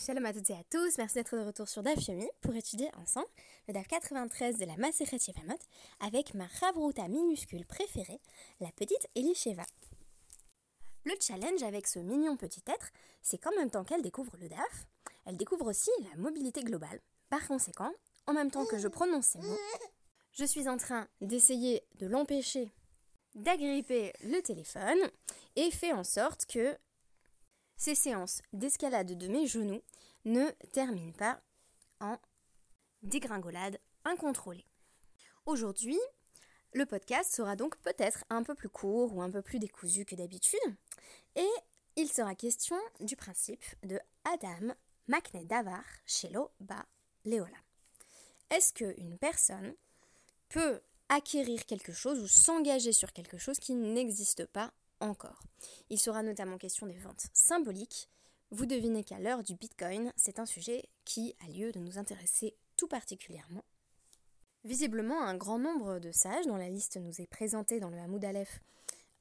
Shalom à toutes et à tous, merci d'être de retour sur DAF Yomi pour étudier ensemble le DAF 93 de la Maseret Yevamot avec ma Chavruta minuscule préférée, la petite Elisheva. Le challenge avec ce mignon petit être, c'est qu'en même temps qu'elle découvre le DAF, elle découvre aussi la mobilité globale. Par conséquent, en même temps que je prononce ces mots, je suis en train d'essayer de l'empêcher d'agripper le téléphone et fait en sorte que ces séances d'escalade de mes genoux ne terminent pas en dégringolade incontrôlée. Aujourd'hui, le podcast sera donc peut-être un peu plus court ou un peu plus décousu que d'habitude, et il sera question du principe de Adam Davar Shelo Ba Leola. Est-ce qu'une personne peut acquérir quelque chose ou s'engager sur quelque chose qui n'existe pas encore. Il sera notamment question des ventes symboliques. Vous devinez qu'à l'heure du Bitcoin, c'est un sujet qui a lieu de nous intéresser tout particulièrement. Visiblement, un grand nombre de sages, dont la liste nous est présentée dans le Hamoud Aleph,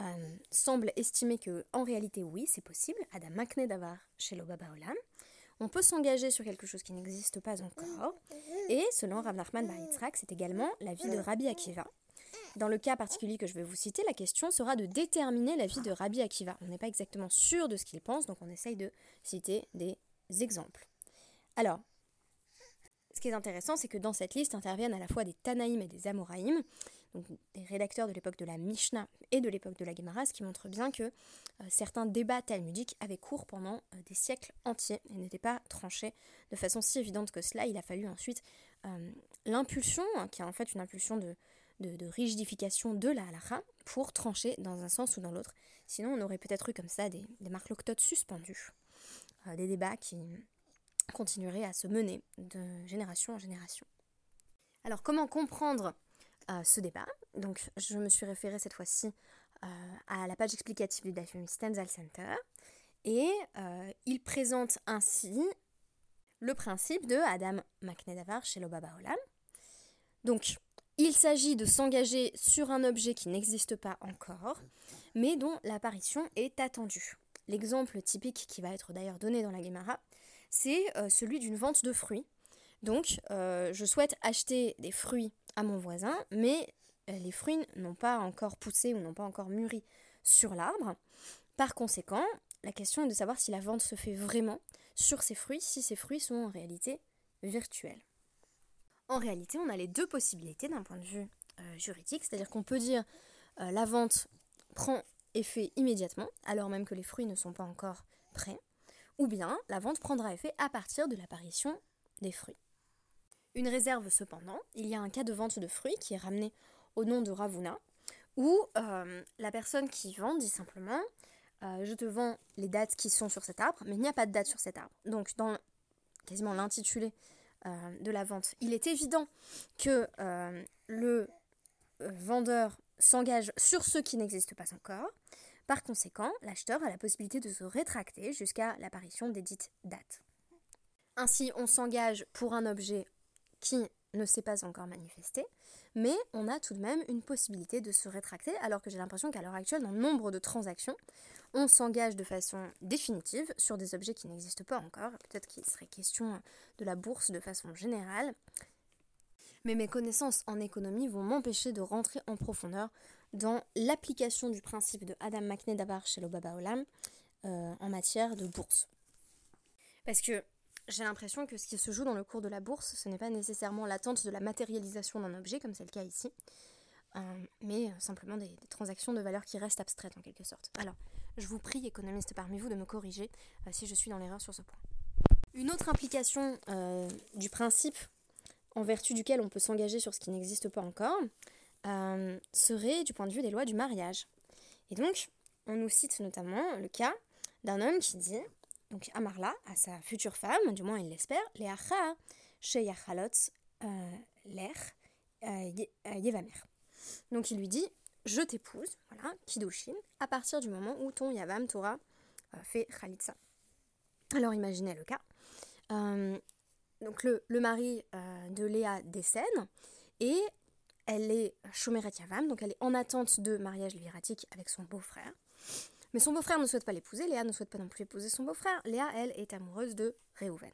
euh, semblent estimer que, en réalité, oui, c'est possible. Adam Makne Davar chez l'Obaba Olam. On peut s'engager sur quelque chose qui n'existe pas encore. Et selon Rav Nachman c'est également la vie de Rabbi Akiva, dans le cas particulier que je vais vous citer, la question sera de déterminer la vie de Rabbi Akiva. On n'est pas exactement sûr de ce qu'il pense, donc on essaye de citer des exemples. Alors, ce qui est intéressant, c'est que dans cette liste interviennent à la fois des Tanaïm et des Amoraïm, donc des rédacteurs de l'époque de la Mishnah et de l'époque de la Gemara, ce qui montre bien que euh, certains débats talmudiques avaient cours pendant euh, des siècles entiers et n'étaient pas tranchés de façon si évidente que cela. Il a fallu ensuite euh, l'impulsion, hein, qui est en fait une impulsion de, de, rigidification de la halakha pour trancher dans un sens ou dans l'autre. Sinon, on aurait peut-être eu comme ça des, des marques loctotes suspendues, euh, des débats qui continueraient à se mener de génération en génération. Alors, comment comprendre euh, ce débat? Donc, je me suis référée cette fois-ci euh, à la page explicative du Dafyomi Stenzel Center, et il présente ainsi le principe de Adam Maknedavar chez l'Obaba Olam. Donc, il s'agit de s'engager sur un objet qui n'existe pas encore, mais dont l'apparition est attendue. L'exemple typique qui va être d'ailleurs donné dans la Gemara, c'est euh, celui d'une vente de fruits. Donc, euh, je souhaite acheter des fruits à mon voisin, mais euh, les fruits n'ont pas encore poussé ou n'ont pas encore mûri sur l'arbre. Par conséquent, la question est de savoir si la vente se fait vraiment sur ces fruits, si ces fruits sont en réalité virtuels. En réalité, on a les deux possibilités d'un point de vue euh, juridique, c'est-à-dire qu'on peut dire euh, la vente prend effet immédiatement, alors même que les fruits ne sont pas encore prêts, ou bien la vente prendra effet à partir de l'apparition des fruits. Une réserve cependant, il y a un cas de vente de fruits qui est ramené au nom de Ravuna, où euh, la personne qui vend dit simplement je te vends les dates qui sont sur cet arbre, mais il n'y a pas de date sur cet arbre. Donc dans quasiment l'intitulé de la vente. Il est évident que euh, le euh, vendeur s'engage sur ce qui n'existe pas encore. Par conséquent, l'acheteur a la possibilité de se rétracter jusqu'à l'apparition des dites dates. Ainsi, on s'engage pour un objet qui ne s'est pas encore manifesté, mais on a tout de même une possibilité de se rétracter, alors que j'ai l'impression qu'à l'heure actuelle, dans nombre de transactions, on s'engage de façon définitive sur des objets qui n'existent pas encore. Peut-être qu'il serait question de la bourse de façon générale. Mais mes connaissances en économie vont m'empêcher de rentrer en profondeur dans l'application du principe de Adam McNedabar chez l'Obaba Olam euh, en matière de bourse. Parce que j'ai l'impression que ce qui se joue dans le cours de la bourse, ce n'est pas nécessairement l'attente de la matérialisation d'un objet, comme c'est le cas ici, euh, mais simplement des, transactions de valeur qui restent abstraites en quelque sorte. Alors, je vous prie, économistes parmi vous, de me corriger euh, si je suis dans l'erreur sur ce point. Une autre implication euh, du principe en vertu duquel on peut s'engager sur ce qui n'existe pas encore serait du point de vue des lois du mariage. Et donc, on nous cite notamment le cas d'un homme qui dit donc Amarla, à sa future femme, du moins il l'espère, Leacha Sheyachalot euh, l'air euh, euh, Yevamer. Donc il lui dit Je t'épouse, voilà, Kidushin, à partir du moment où ton Yavam Torah fait Khalitsa. Alors imaginez le cas. donc le, le mari de Léa décède et elle est Shomeret Yavam, donc elle est en attente de mariage libératique avec son beau-frère. Mais son beau-frère ne souhaite pas l'épouser, Léa ne souhaite pas non plus épouser son beau-frère. Léa, elle, est amoureuse de Réhouven.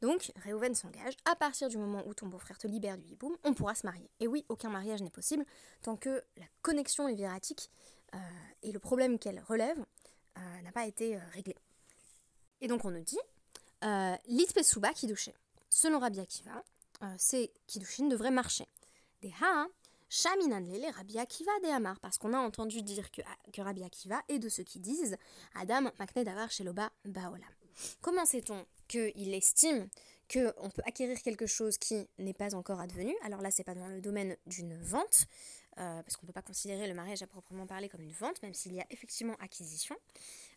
Donc, Réhouven s'engage, à partir du moment où ton beau-frère te libère du hiboum, on pourra se marier. Et oui, aucun mariage n'est possible tant que la connexion léviratique euh, et le problème qu'elle relève euh, n'a pas été euh, réglé. Et donc on nous dit, euh, l'itpesuba kidushin. Selon Rabbi Akiva, ces kiddushin devraient marcher. Des ha, shaminan lele Rabbi Akiva de Amar, parce qu'on a entendu dire que, que Rabbi Akiva est de ceux qui disent Adam makne davar sheloba baolam. Comment sait-on qu'il estime qu'on peut acquérir quelque chose qui n'est pas encore advenu? Alors là, c'est pas dans le domaine d'une vente, euh, parce qu'on ne peut pas considérer le mariage à proprement parler comme une vente, même s'il y a effectivement acquisition.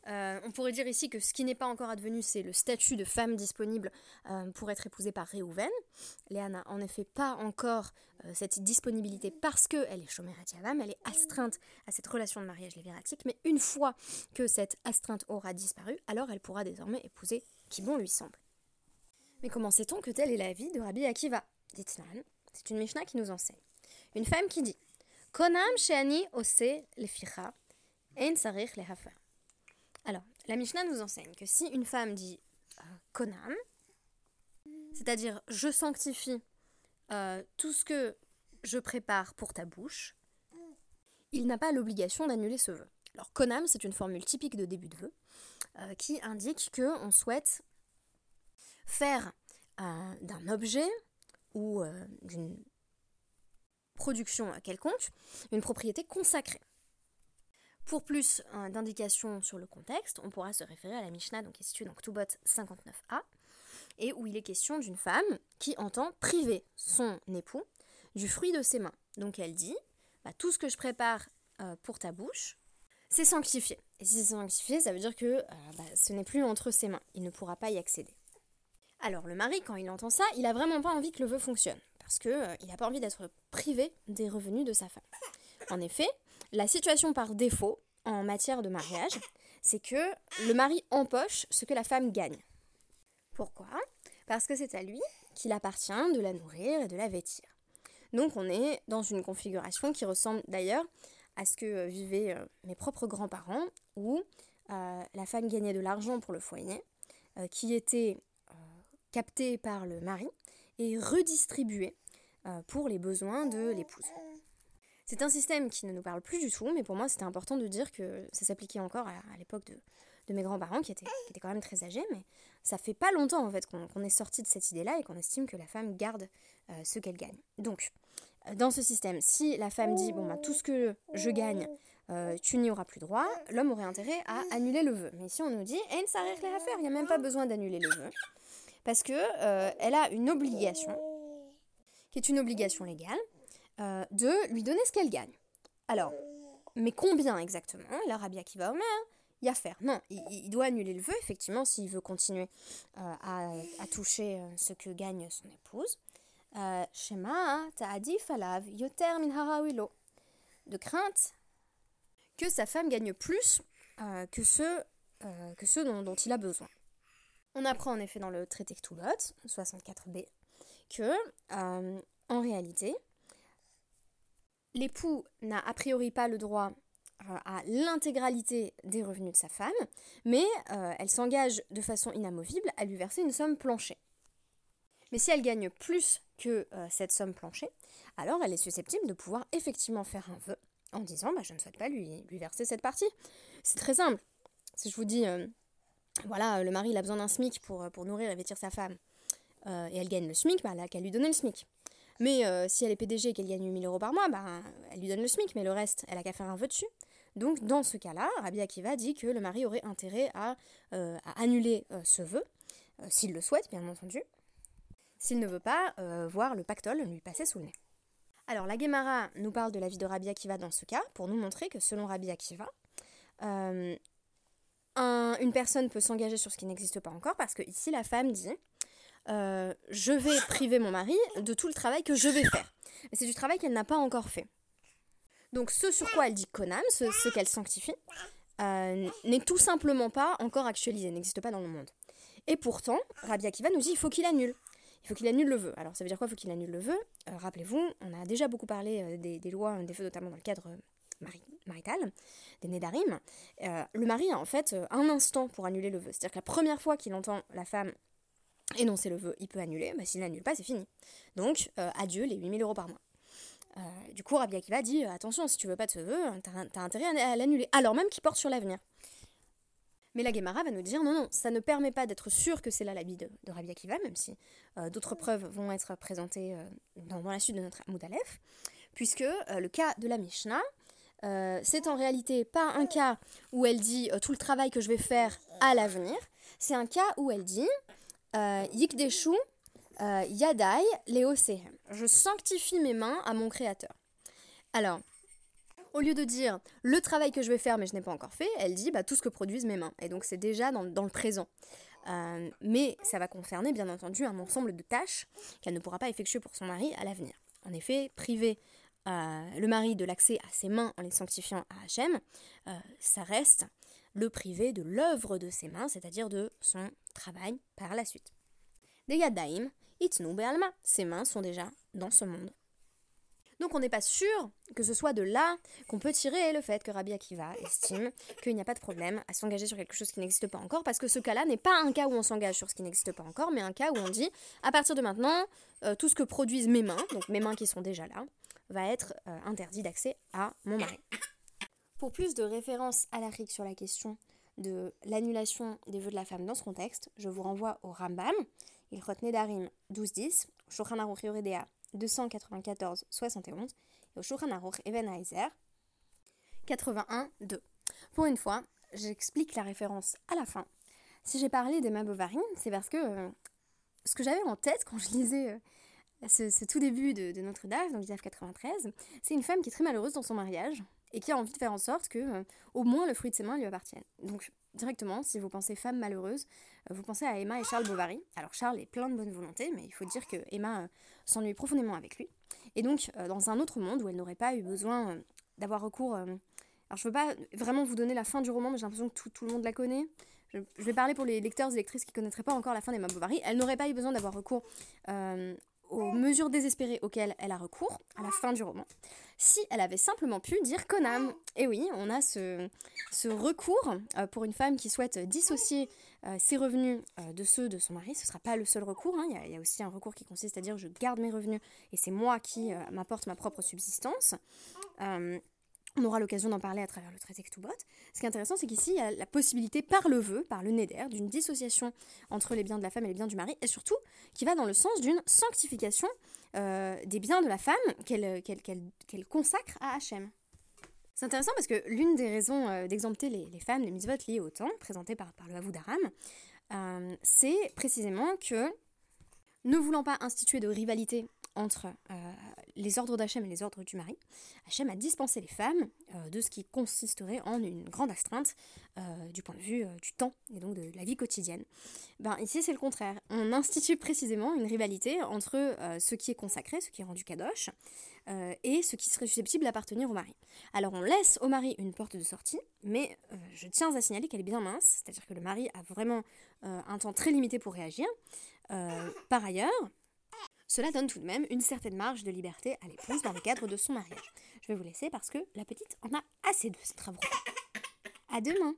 Euh, on pourrait dire ici que ce qui n'est pas encore advenu, c'est le statut de femme disponible euh, pour être épousée par Réhouven. Léa n'a en effet pas encore cette disponibilité parce qu'elle est chômère Yavam, elle est astreinte à cette relation de mariage léviratique, mais une fois que cette astreinte aura disparu, alors elle pourra désormais épouser qui bon lui semble. Mais comment sait-on que telle est la vie de Rabbi Akiva? Ditnan, c'est une Mishnah qui nous enseigne. Une femme qui dit Konam sheani ose leficha, ein sarich lehafer. Alors, la Mishnah nous enseigne que si une femme dit euh, konam, c'est-à-dire je sanctifie euh, tout ce que je prépare pour ta bouche, il n'a pas l'obligation d'annuler ce vœu. Alors, konam, c'est une formule typique de début de vœu euh, qui indique que on souhaite faire d'un objet ou d'une production quelconque une propriété consacrée. Pour plus euh, d'indications sur le contexte, on pourra se référer à la Mishnah donc, qui est située dans Ktubot 59a, et où il est question d'une femme qui entend priver son époux du fruit de ses mains. Donc elle dit, bah, tout ce que je prépare euh, pour ta bouche, c'est sanctifié. Et si c'est sanctifié, ça veut dire que euh, bah, ce n'est plus entre ses mains, il ne pourra pas y accéder. Alors le mari, quand il entend ça, il a vraiment pas envie que le vœu fonctionne, parce qu'il euh, n'a pas envie d'être privé des revenus de sa femme. En effet, la situation par défaut en matière de mariage, c'est que le mari empoche ce que la femme gagne. Pourquoi? Parce que c'est à lui qu'il appartient de la nourrir et de la vêtir. Donc on est dans une configuration qui ressemble d'ailleurs à ce que euh, vivaient euh, mes propres grands-parents, où la femme gagnait de l'argent pour le foyer, qui était euh, capté par le mari et redistribué euh, pour les besoins de l'épouse. C'est un système qui ne nous parle plus du tout, mais pour moi c'était important de dire que ça s'appliquait encore à, l'époque de, de mes grands-parents qui étaient, qui étaient quand même très âgés, mais ça fait pas longtemps en fait qu'on est sorti de cette idée-là et qu'on estime que la femme garde euh, ce qu'elle gagne. Donc, euh, dans ce système, si la femme dit bon bah tout ce que je gagne, tu n'y auras plus droit, l'homme aurait intérêt à annuler le vœu. Mais ici on nous dit eh, ça rien à faire, il n'y a même pas besoin d'annuler le vœu, parce que euh, elle a une obligation, qui est une obligation légale, euh, de lui donner ce qu'elle gagne. Alors, mais combien exactement La Rabia qui va au il y a faire? Non, il, doit annuler le vœu, effectivement, s'il veut continuer euh, à, toucher ce que gagne son épouse. Shema, ta'adi falav, yoter min harawilo. De crainte que sa femme gagne plus que euh, que dont il a besoin. On apprend en effet dans le traité Ktubot, 64b, que, euh, en réalité, l'époux n'a a priori pas le droit euh, à l'intégralité des revenus de sa femme, mais euh, elle s'engage de façon inamovible à lui verser une somme planchée. Mais si elle gagne plus que cette somme planchée, alors elle est susceptible de pouvoir effectivement faire un vœu en disant bah, je ne souhaite pas lui, verser cette partie. C'est très simple. Si je vous dis, voilà, le mari a besoin d'un SMIC pour, euh, pour nourrir et vêtir sa femme, euh, et elle gagne le SMIC, bah, elle qu'à lui donner le SMIC. Mais euh, si elle est PDG et qu'elle gagne 8000 euros par mois, bah, elle lui donne le SMIC, mais le reste, elle a qu'à faire un vœu dessus. Donc, dans ce cas-là, Rabbi Akiva dit que le mari aurait intérêt à, euh, annuler euh, ce vœu, euh, s'il le souhaite, bien entendu, s'il ne veut pas euh, voir le pactole lui passer sous le nez. Alors, la Gemara nous parle de la vie de Rabbi Akiva dans ce cas, pour nous montrer que selon Rabbi Akiva, euh, un- une personne peut s'engager sur ce qui n'existe pas encore, parce que ici, la femme dit euh, Je vais priver mon mari de tout le travail que je vais faire. Mais c'est du travail qu'elle n'a pas encore fait. Donc, ce sur quoi elle dit Konam, ce, qu'elle sanctifie, euh, n'est tout simplement pas encore actualisé, n'existe pas dans le monde. Et pourtant, Rabbi Akiva nous dit il faut qu'il annule. Il faut qu'il annule le vœu. Alors ça veut dire quoi Il faut qu'il annule le vœu? Euh, Rappelez-vous, on a déjà beaucoup parlé des, des lois, des vœux, notamment dans le cadre euh, maritale, des Nédarim, le mari a en fait un instant pour annuler le vœu. C'est-à-dire que la première fois qu'il entend la femme énoncer le vœu, il peut annuler, mais s'il n'annule pas, c'est fini. Donc, adieu les 8000 euros par mois. du coup, Rabbi Akiva dit attention, si tu veux pas de ce vœu, t'as as intérêt à, l'annuler, alors même qu'il porte sur l'avenir. Mais la Gemara va nous dire non, non, ça ne permet pas d'être sûr que c'est là l'habit de, de Rabbi Akiva, même si d'autres preuves vont être présentées dans, la suite de notre Moudalef puisque euh, le cas de la Mishnah, euh, c'est en réalité pas un cas où elle dit euh, tout le travail que je vais faire à l'avenir, c'est un cas où elle dit Yikdeshu Yadai Leosehem. Je sanctifie mes mains à mon créateur. Alors, au lieu de dire le travail que je vais faire mais je n'ai pas encore fait, elle dit bah, tout ce que produisent mes mains. Et donc c'est déjà dans, le présent. mais ça va concerner bien entendu un ensemble de tâches qu'elle ne pourra pas effectuer pour son mari à l'avenir. En effet, le mari de l'accès à ses mains en les sanctifiant à Hachem, euh, ça reste le privé de l'œuvre de ses mains, c'est-à-dire de son travail par la suite. Des Yadaim, Itnu Be'alma, ses mains sont déjà dans ce monde. Donc on n'est pas sûr que ce soit de là qu'on peut tirer le fait que Rabbi Akiva estime qu'il n'y a pas de problème à s'engager sur quelque chose qui n'existe pas encore, parce que ce cas-là n'est pas un cas où on s'engage sur ce qui n'existe pas encore, mais un cas où on dit, à partir de maintenant, euh, tout ce que produisent mes mains, donc mes mains qui sont déjà là, va être euh, interdit d'accès à mon mari. Pour plus de références à l'Afrique sur la question de l'annulation des vœux de la femme dans ce contexte, je vous renvoie au Rambam, il retenait Darim 1210, Shulchan Aruch Yoredea 294 71 et au Shulchan Aruch Even 81 2. Pour une fois, j'explique la référence à la fin. Si j'ai parlé d'Emma Bovary, c'est parce que euh, ce que j'avais en tête quand je lisais euh, ce, tout début de, notre DAF, donc DAF 93, c'est une femme qui est très malheureuse dans son mariage et qui a envie de faire en sorte que euh, au moins le fruit de ses mains lui appartienne. Donc directement, si vous pensez femme malheureuse, euh, vous pensez à Emma et Charles Bovary. Alors Charles est plein de bonne volonté, mais il faut dire que Emma euh, s'ennuie profondément avec lui. Et donc dans un autre monde où elle n'aurait pas eu besoin d'avoir recours... alors je veux pas vraiment vous donner la fin du roman, mais j'ai l'impression que tout, le monde la connaît. Je, vais parler pour les lecteurs et lectrices qui ne connaîtraient pas encore la fin d'Emma Bovary. Elle n'aurait pas eu besoin d'avoir recours aux mesures désespérées auxquelles elle a recours à la fin du roman, si elle avait simplement pu dire Conan. Et oui, on a ce, ce recours euh, pour une femme qui souhaite dissocier euh, ses revenus euh, de ceux de son mari. Ce ne sera pas le seul recours. Hein. Il, y a, aussi un recours qui consiste à dire je garde mes revenus et c'est moi qui m'apporte ma propre subsistance. On aura l'occasion d'en parler à travers le traité Ktubot. Ce qui est intéressant, c'est qu'ici, il y a la possibilité par le vœu, par le neder, d'une dissociation entre les biens de la femme et les biens du mari, et surtout qui va dans le sens d'une sanctification euh, des biens de la femme qu'elle consacre à Hachem. C'est intéressant parce que l'une des raisons euh, d'exempter les, femmes des mitzvot liées au temps, présentées par, par le Havou d'Aram, euh, c'est précisément que, ne voulant pas instituer de rivalité entre les ordres d'Hachem et les ordres du mari, Hachem a dispensé les femmes euh, de ce qui consisterait en une grande astreinte euh, du point de vue euh, du temps et donc de la vie quotidienne. Ben, ici, c'est le contraire. On institue précisément une rivalité entre ce qui est consacré, ce qui est rendu kadosh, et ce qui serait susceptible d'appartenir au mari. Alors, on laisse au mari une porte de sortie, mais je tiens à signaler qu'elle est bien mince, c'est-à-dire que le mari a vraiment un temps très limité pour réagir. par ailleurs, cela donne tout de même une certaine marge de liberté à l'épouse dans le cadre de son mariage. Je vais vous laisser parce que la petite en a assez de ces travaux. À demain